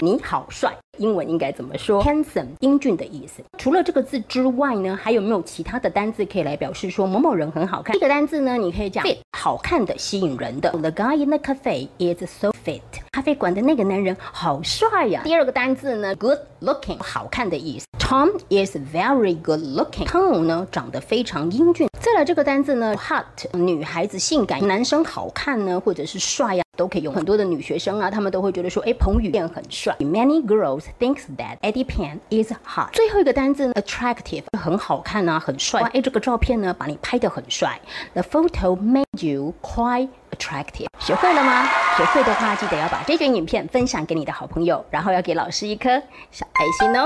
你好帅。英文应该怎么说？handsome，英俊的意思。除了这个字之外呢，还有没有其他的单字可以来表示说某某人很好看？这个单字呢，你可以讲 fit，好看的、吸引人的。The guy in the cafe is so fit。咖啡馆的那个男人好帅呀。第二个单字呢，good looking，好看的意思。Tom is very good looking。汤姆呢，长得非常英俊。再来这个单字呢，hot，女孩子性感，男生好看呢，或者是帅呀，都可以用。很多的女学生啊，她们都会觉得说，哎，彭于晏很帅。Many girls thinks that Eddie Pan is hot。最后一个单字呢，attractive，很好看啊，很帅。哎，这个照片呢，把你拍得很帅。The photo made you quite attractive。学会了吗？学会的话，记得要把这卷影片分享给你的好朋友，然后要给老师一颗小爱心哦。